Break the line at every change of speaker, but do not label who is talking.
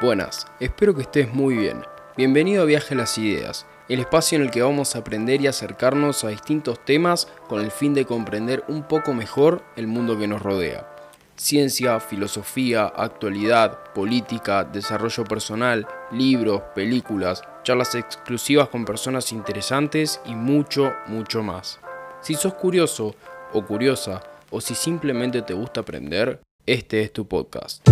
Buenas, espero que estés muy bien. Bienvenido a Viaje a las Ideas, el espacio en el que vamos a aprender y acercarnos a distintos temas con el fin de comprender un poco mejor el mundo que nos rodea. Ciencia, filosofía, actualidad, política, desarrollo personal, libros, películas, charlas exclusivas con personas interesantes y mucho, mucho más. Si sos curioso o curiosa, o si simplemente te gusta aprender, este es tu podcast.